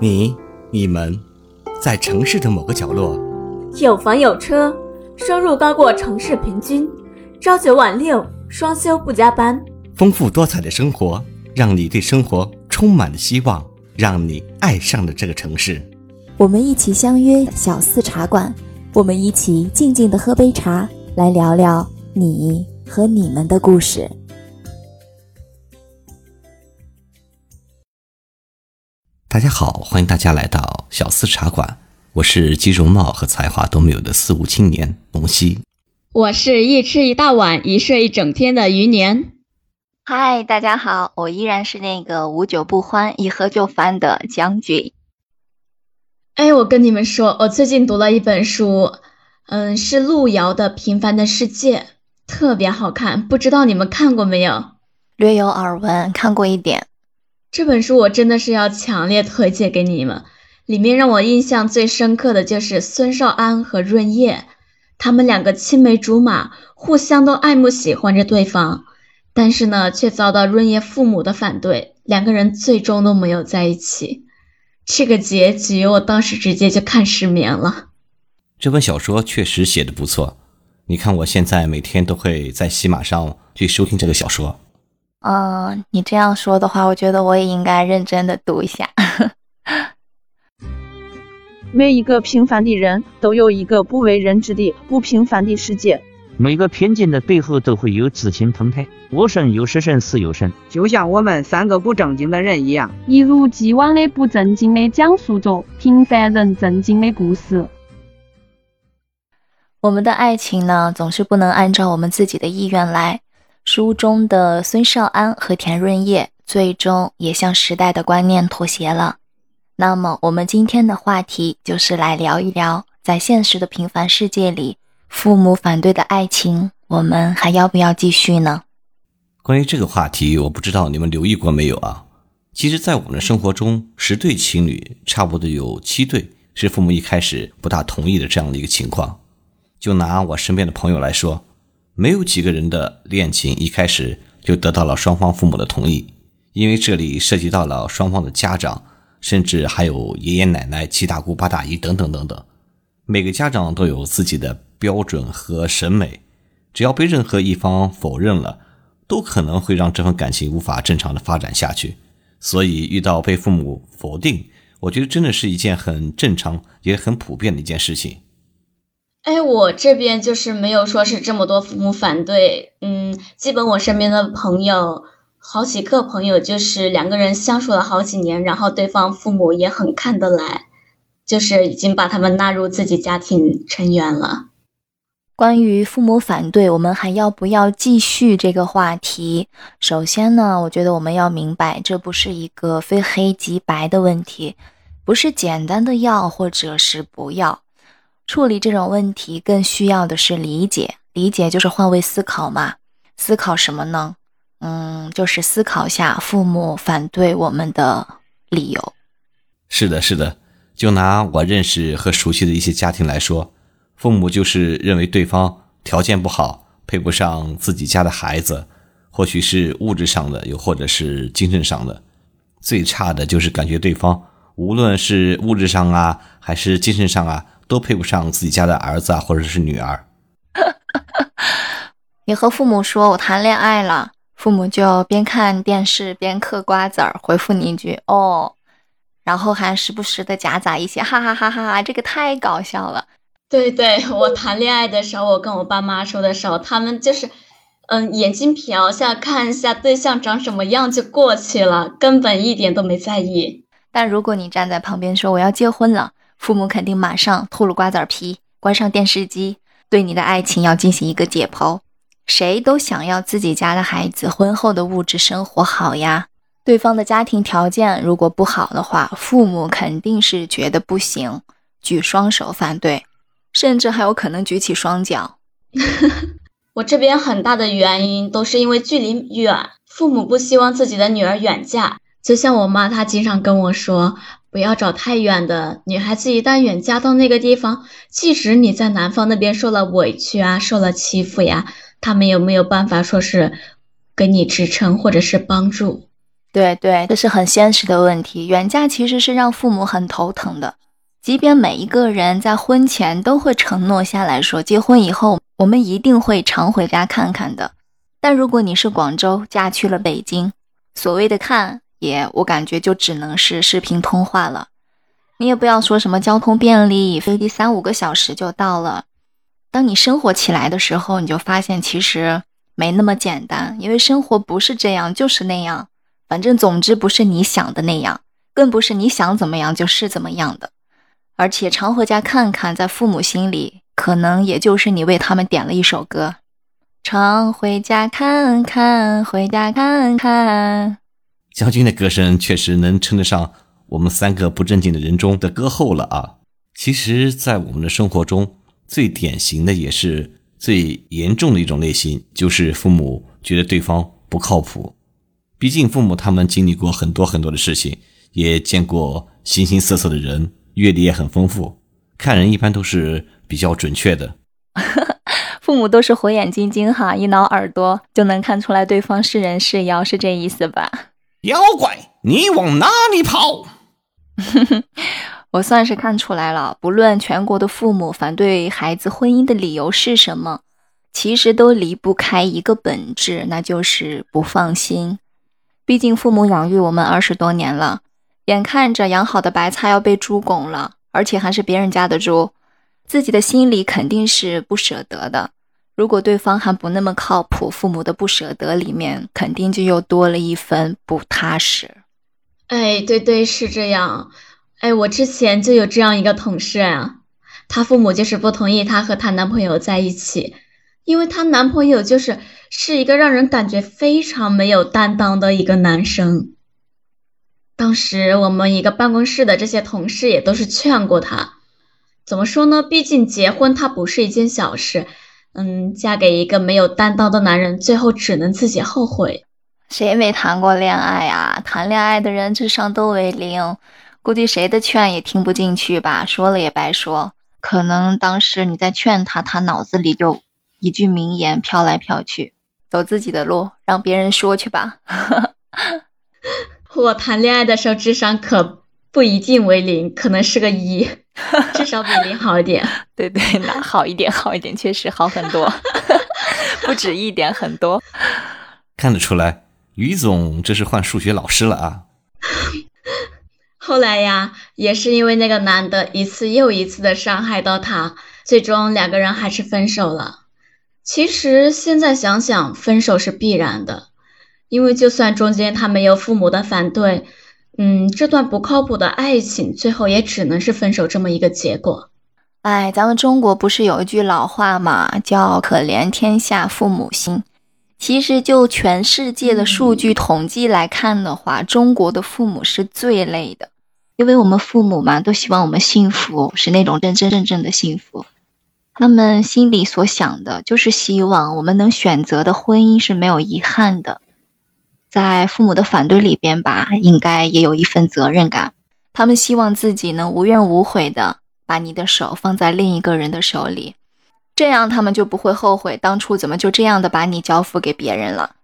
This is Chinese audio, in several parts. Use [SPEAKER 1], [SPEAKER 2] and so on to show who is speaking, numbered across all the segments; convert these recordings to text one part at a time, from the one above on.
[SPEAKER 1] 你、你们，在城市的某个角落，
[SPEAKER 2] 有房有车，收入高过城市平均，朝九晚六，双休不加班，
[SPEAKER 1] 丰富多彩的生活，让你对生活充满了希望，让你爱上了这个城市。
[SPEAKER 3] 我们一起相约小四茶馆，我们一起静静的喝杯茶，来聊聊你和你们的故事。
[SPEAKER 1] 大家好，欢迎大家来到小四茶馆，我是集容貌和才华都没有的四无青年龙溪，
[SPEAKER 4] 我是一吃一大碗，一睡一整天的余年。
[SPEAKER 5] 嗨，大家好，我依然是那个无酒不欢、一喝就翻的将军。
[SPEAKER 4] 哎，我跟你们说，我最近读了一本书，嗯，是路遥的《平凡的世界》，特别好看，不知道你们看过没有？
[SPEAKER 5] 略有耳闻，看过一点。
[SPEAKER 4] 这本书我真的是要强烈推荐给你们。里面让我印象最深刻的就是孙少安和润叶，他们两个青梅竹马，互相都爱慕喜欢着对方，但是呢，却遭到润叶父母的反对，两个人最终都没有在一起。这个结局，我当时直接就看失眠了。
[SPEAKER 1] 这本小说确实写的不错，你看我现在每天都会在喜马上去收听这个小说。
[SPEAKER 5] 嗯，你这样说的话，我觉得我也应该认真的读一下。
[SPEAKER 6] 每一个平凡的人都有一个不为人知的不平凡的世界。
[SPEAKER 7] 每个偏见的背后都会有激情澎湃。我生有时生，死有声，
[SPEAKER 8] 就像我们三个不正经的人一样，
[SPEAKER 9] 一如既往的不正经的讲述着平凡人正经的故事。
[SPEAKER 5] 我们的爱情呢，总是不能按照我们自己的意愿来。书中的孙少安和田润叶最终也向时代的观念妥协了。那么，我们今天的话题就是来聊一聊，在现实的平凡世界里，父母反对的爱情，我们还要不要继续呢？
[SPEAKER 1] 关于这个话题，我不知道你们留意过没有啊？其实，在我们的生活中，十对情侣差不多有七对是父母一开始不大同意的这样的一个情况。就拿我身边的朋友来说。没有几个人的恋情一开始就得到了双方父母的同意，因为这里涉及到了双方的家长，甚至还有爷爷奶奶、七大姑八大姨等等等等。每个家长都有自己的标准和审美，只要被任何一方否认了，都可能会让这份感情无法正常的发展下去。所以遇到被父母否定，我觉得真的是一件很正常也很普遍的一件事情。
[SPEAKER 4] 哎，我这边就是没有说是这么多父母反对，嗯，基本我身边的朋友，好几个朋友就是两个人相处了好几年，然后对方父母也很看得来，就是已经把他们纳入自己家庭成员了。
[SPEAKER 5] 关于父母反对，我们还要不要继续这个话题？首先呢，我觉得我们要明白，这不是一个非黑即白的问题，不是简单的要或者是不要。处理这种问题更需要的是理解，理解就是换位思考嘛。思考什么呢？嗯，就是思考下父母反对我们的理由。
[SPEAKER 1] 是的，是的。就拿我认识和熟悉的一些家庭来说，父母就是认为对方条件不好，配不上自己家的孩子，或许是物质上的，又或者是精神上的。最差的就是感觉对方无论是物质上啊，还是精神上啊。都配不上自己家的儿子啊，或者是女儿。
[SPEAKER 5] 你和父母说我谈恋爱了，父母就边看电视边嗑瓜子儿，回复你一句“哦”，然后还时不时的夹杂一些“哈哈哈哈”，这个太搞笑了。
[SPEAKER 4] 对对，我谈恋爱的时候，我跟我爸妈说的时候，他们就是，嗯，眼睛瞟下看一下对象长什么样就过去了，根本一点都没在意。
[SPEAKER 5] 但如果你站在旁边说我要结婚了。父母肯定马上吐了瓜子皮，关上电视机，对你的爱情要进行一个解剖。谁都想要自己家的孩子婚后的物质生活好呀，对方的家庭条件如果不好的话，父母肯定是觉得不行，举双手反对，甚至还有可能举起双脚。
[SPEAKER 4] 我这边很大的原因都是因为距离远，父母不希望自己的女儿远嫁。就像我妈，她经常跟我说。不要找太远的女孩子，一旦远嫁到那个地方，即使你在南方那边受了委屈啊，受了欺负呀，他们有没有办法说是给你支撑或者是帮助？
[SPEAKER 5] 对对，这是很现实的问题。远嫁其实是让父母很头疼的。即便每一个人在婚前都会承诺下来说，结婚以后我们一定会常回家看看的。但如果你是广州嫁去了北京，所谓的看也，我感觉就只能是视频通话了。你也不要说什么交通便利，飞机三五个小时就到了。当你生活起来的时候，你就发现其实没那么简单，因为生活不是这样就是那样，反正总之不是你想的那样，更不是你想怎么样就是怎么样的。而且常回家看看，在父母心里，可能也就是你为他们点了一首歌。常回家看看，回家看看。
[SPEAKER 1] 将军的歌声确实能称得上我们三个不正经的人中的歌后了啊！其实，在我们的生活中，最典型的也是最严重的一种类型，就是父母觉得对方不靠谱。毕竟，父母他们经历过很多很多的事情，也见过形形色色的人。阅历也很丰富，看人一般都是比较准确的。
[SPEAKER 5] 父母都是火眼金睛哈，一挠耳朵就能看出来对方是人是妖，是这意思吧？
[SPEAKER 1] 妖怪，你往哪里跑？
[SPEAKER 5] 我算是看出来了。不论全国的父母反对孩子婚姻的理由是什么，其实都离不开一个本质，那就是不放心。毕竟父母养育我们二十多年了。眼看着养好的白菜要被猪拱了，而且还是别人家的猪，自己的心里肯定是不舍得的。如果对方还不那么靠谱，父母的不舍得里面肯定就又多了一分不踏实。
[SPEAKER 4] 哎，对对，是这样。哎，我之前就有这样一个同事啊，她父母就是不同意她和她男朋友在一起，因为她男朋友就是是一个让人感觉非常没有担当的一个男生。当时我们一个办公室的这些同事也都是劝过她，怎么说呢？毕竟结婚它不是一件小事，嗯，嫁给一个没有担当的男人，最后只能自己后悔。
[SPEAKER 5] 谁没谈过恋爱啊？谈恋爱的人智商都为零，估计谁的劝也听不进去吧？说了也白说。可能当时你在劝他，他脑子里就一句名言飘来飘去，走自己的路，让别人说去吧。
[SPEAKER 4] 我谈恋爱的时候智商可不一定为零，可能是个一，至少比零好一点。
[SPEAKER 5] 对对，那好一点，好一点，确实好很多，不止一点，很多。
[SPEAKER 1] 看得出来，于总这是换数学老师了啊。
[SPEAKER 4] 后来呀，也是因为那个男的一次又一次的伤害到她，最终两个人还是分手了。其实现在想想，分手是必然的。因为就算中间他没有父母的反对，嗯，这段不靠谱的爱情最后也只能是分手这么一个结果。
[SPEAKER 5] 哎，咱们中国不是有一句老话嘛，叫“可怜天下父母心”。其实就全世界的数据统计来看的话，中国的父母是最累的，因为我们父母嘛都希望我们幸福，是那种真真正正的幸福。他们心里所想的就是希望我们能选择的婚姻是没有遗憾的。在父母的反对里边吧，应该也有一份责任感。他们希望自己能无怨无悔的把你的手放在另一个人的手里，这样他们就不会后悔当初怎么就这样的把你交付给别人了。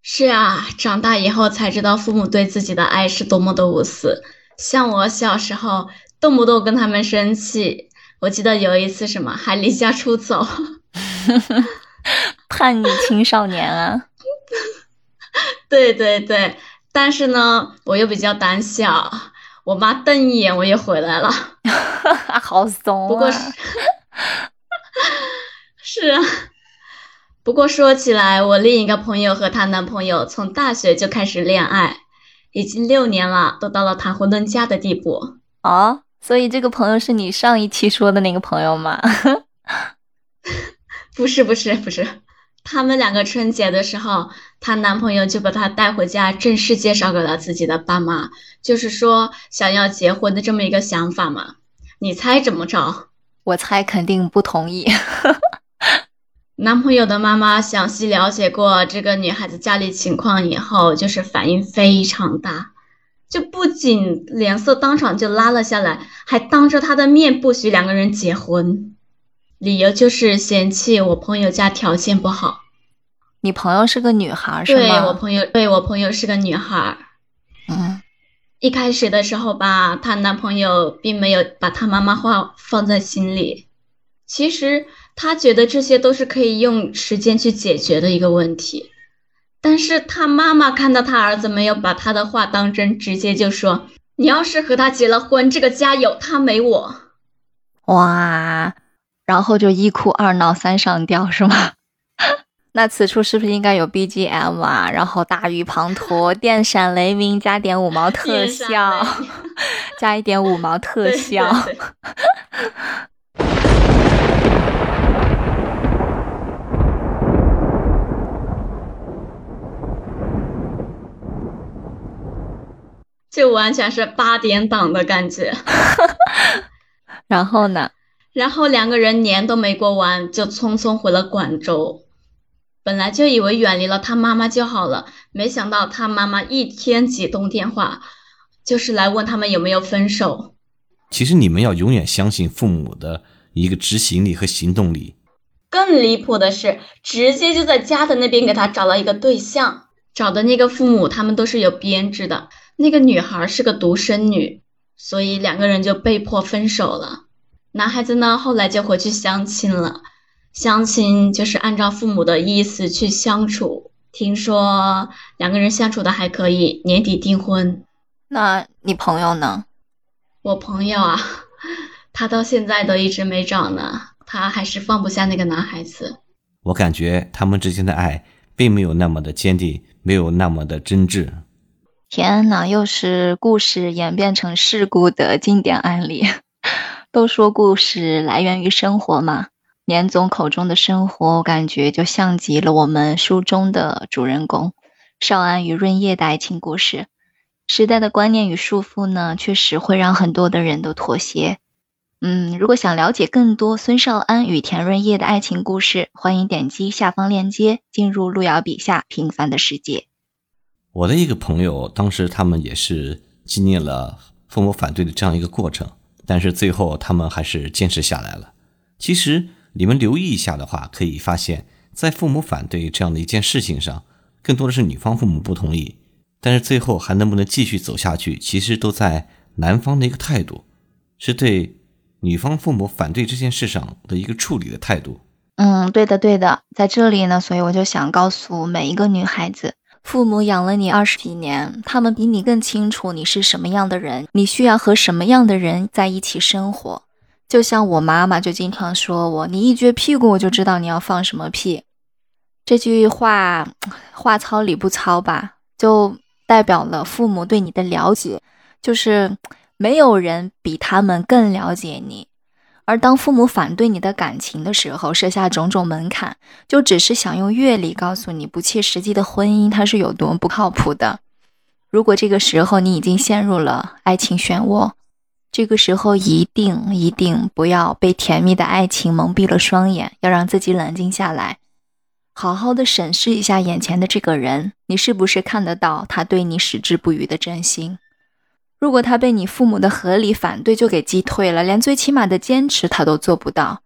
[SPEAKER 4] 是啊，长大以后才知道父母对自己的爱是多么的无私。像我小时候，动不动跟他们生气。我记得有一次什么还离家出走，
[SPEAKER 5] 叛逆青少年啊。
[SPEAKER 4] 对对对，但是呢，我又比较胆小，我妈瞪一眼我也回来了，
[SPEAKER 5] 好怂啊！
[SPEAKER 4] 不过是，是啊。不过说起来，我另一个朋友和她男朋友从大学就开始恋爱，已经六年了，都到了谈婚论嫁的地步
[SPEAKER 5] 哦。所以这个朋友是你上一期说的那个朋友吗？
[SPEAKER 4] 不是不是不是。他们两个春节的时候，她男朋友就把她带回家，正式介绍给了自己的爸妈，就是说想要结婚的这么一个想法嘛。你猜怎么着？
[SPEAKER 5] 我猜肯定不同意。
[SPEAKER 4] 男朋友的妈妈详细了解过这个女孩子家里情况以后，就是反应非常大，就不仅脸色当场就拉了下来，还当着她的面不许两个人结婚。理由就是嫌弃我朋友家条件不好，
[SPEAKER 5] 你朋友是个女孩是吗
[SPEAKER 4] 对
[SPEAKER 5] 吗？
[SPEAKER 4] 我朋友，对我朋友是个女孩。
[SPEAKER 5] 嗯，
[SPEAKER 4] 一开始的时候吧，她男朋友并没有把她妈妈话放在心里。其实她觉得这些都是可以用时间去解决的一个问题。但是她妈妈看到她儿子没有把她的话当真，直接就说：“你要是和他结了婚，这个家有他没我。
[SPEAKER 5] 哇，然后就一哭二闹三上吊是吗？那此处是不是应该有 BGM 啊？然后大雨滂沱，电闪雷鸣，加点五毛”特效，加一点五毛特
[SPEAKER 4] 对
[SPEAKER 5] 效。
[SPEAKER 4] 对 对就完全是八点档的感觉。
[SPEAKER 5] 然后呢？
[SPEAKER 4] 然后两个人年都没过完，就匆匆回了广州。本来就以为远离了他妈妈就好了，没想到他妈妈一天几通电话，就是来问他们有没有分手。
[SPEAKER 1] 其实你们要永远相信父母的一个执行力和行动力。
[SPEAKER 4] 更离谱的是，直接就在家的那边给他找了一个对象，找的那个父母他们都是有编制的，那个女孩是个独生女，所以两个人就被迫分手了。男孩子呢，后来就回去相亲了，相亲就是按照父母的意思去相处。听说两个人相处的还可以，年底订婚。
[SPEAKER 5] 那你朋友呢？
[SPEAKER 4] 我朋友啊，他到现在都一直没找呢，他还是放不下那个男孩子。
[SPEAKER 1] 我感觉他们之间的爱并没有那么的坚定，没有那么的真挚。
[SPEAKER 5] 天呐，又是故事演变成事故的经典案例。都说故事来源于生活嘛，年总口中的生活，我感觉就像极了我们书中的主人公少安与润叶的爱情故事。时代的观念与束缚呢，确实会让很多的人都妥协。嗯，如果想了解更多孙少安与田润叶的爱情故事，欢迎点击下方链接进入路遥笔下平凡的世界。
[SPEAKER 1] 我的一个朋友，当时他们也是经历了父母反对的这样一个过程。但是最后，他们还是坚持下来了。其实，你们留意一下的话，可以发现，在父母反对这样的一件事情上，更多的是女方父母不同意。但是最后还能不能继续走下去，其实都在男方的一个态度，是对女方父母反对这件事上的一个处理的态度。
[SPEAKER 5] 嗯，对的，对的，在这里呢，所以我就想告诉每一个女孩子。父母养了你二十几年，他们比你更清楚你是什么样的人，你需要和什么样的人在一起生活。就像我妈妈就经常说我，你一撅屁股我就知道你要放什么屁。这句话 话糙理不糙吧，就代表了父母对你的了解，就是没有人比他们更了解你。而当父母反对你的感情的时候，设下种种门槛，就只是想用阅历告诉你，不切实际的婚姻它是有多么不靠谱的。如果这个时候你已经陷入了爱情漩涡，这个时候一定一定不要被甜蜜的爱情蒙蔽了双眼，要让自己冷静下来，好好的审视一下眼前的这个人，你是不是看得到他对你矢志不渝的真心？如果他被你父母的合理反对就给击退了，连最起码的坚持他都做不到，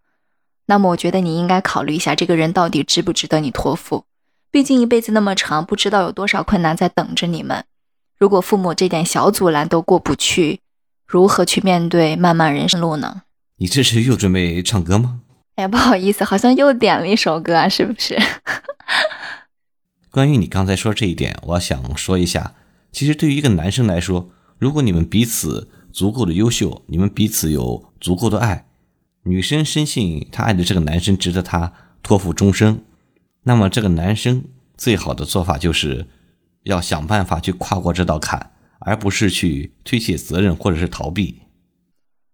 [SPEAKER 5] 那么我觉得你应该考虑一下，这个人到底值不值得你托付？毕竟一辈子那么长，不知道有多少困难在等着你们。如果父母这点小阻拦都过不去，如何去面对漫漫人生路呢？
[SPEAKER 1] 你这是又准备唱歌吗？
[SPEAKER 5] 哎呀，不好意思，好像又点了一首歌啊，是不是？
[SPEAKER 1] 关于你刚才说这一点，我想说一下，其实对于一个男生来说，如果你们彼此足够的优秀，你们彼此有足够的爱，女生深信她爱的这个男生值得她托付终生，那么这个男生最好的做法就是要想办法去跨过这道坎，而不是去推卸责任或者是逃避。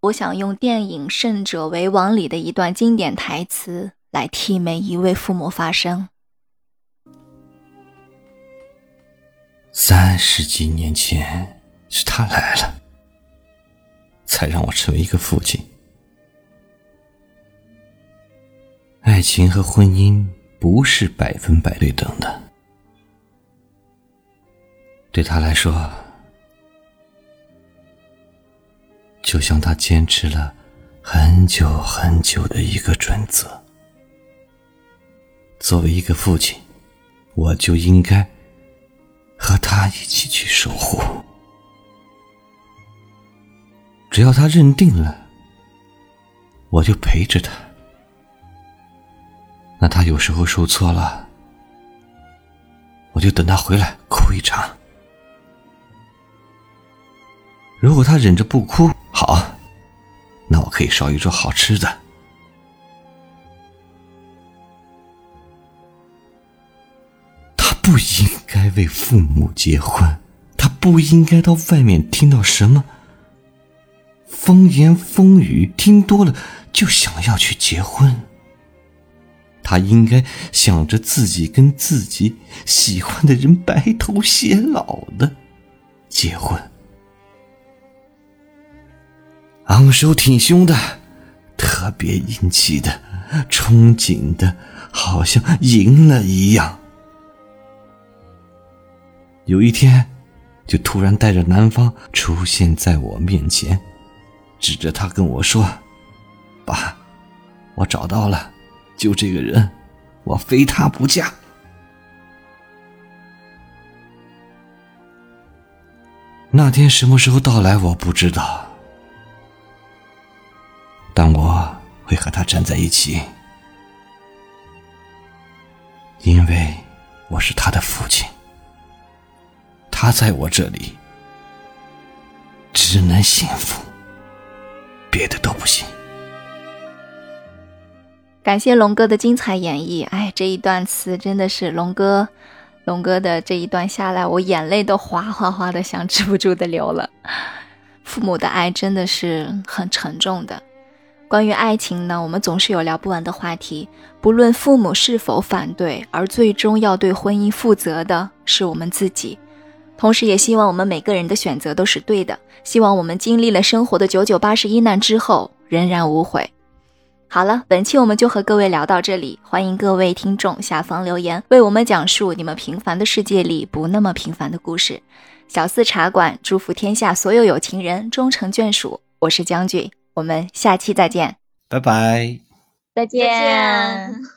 [SPEAKER 5] 我想用电影《胜者为王》里的一段经典台词来替每一位父母发声。
[SPEAKER 1] 三十几年前，是他来了，才让我成为一个父亲。爱情和婚姻不是百分百对等的，对他来说，就像他坚持了很久很久的一个准则。作为一个父亲，我就应该和他一起去守护。只要他认定了，我就陪着他。那他有时候受挫了，我就等他回来哭一场。如果他忍着不哭，好，那我可以烧一桌好吃的。他不应该为父母结婚，他不应该到外面听到什么风言风语，听多了就想要去结婚。他应该想着自己跟自己喜欢的人白头偕老的结婚。昂首挺胸的，特别英气的，憧憬的，好像赢了一样。有一天，就突然带着男方出现在我面前，指着他跟我说：“爸，我找到了，就这个人，我非他不嫁。”那天什么时候到来，我不知道。但我会和他站在一起，因为我是他的父亲。他在我这里只能幸福，
[SPEAKER 5] 感谢龙哥的精彩演绎，哎，这一段词真的是龙哥，龙哥的这一段下来，我眼泪都哗哗哗的，想止不住的流了。父母的爱真的是很沉重的。关于爱情呢，我们总是有聊不完的话题。不论父母是否反对，而最终要对婚姻负责的是我们自己。同时，也希望我们每个人的选择都是对的。希望我们经历了生活的九九八十一难之后，仍然无悔。好了，本期我们就和各位聊到这里。欢迎各位听众下方留言，为我们讲述你们平凡的世界里不那么平凡的故事。小四茶馆祝福天下所有有情人终成眷属。我是将军。我们下期再见，
[SPEAKER 1] 拜拜，
[SPEAKER 4] 再见。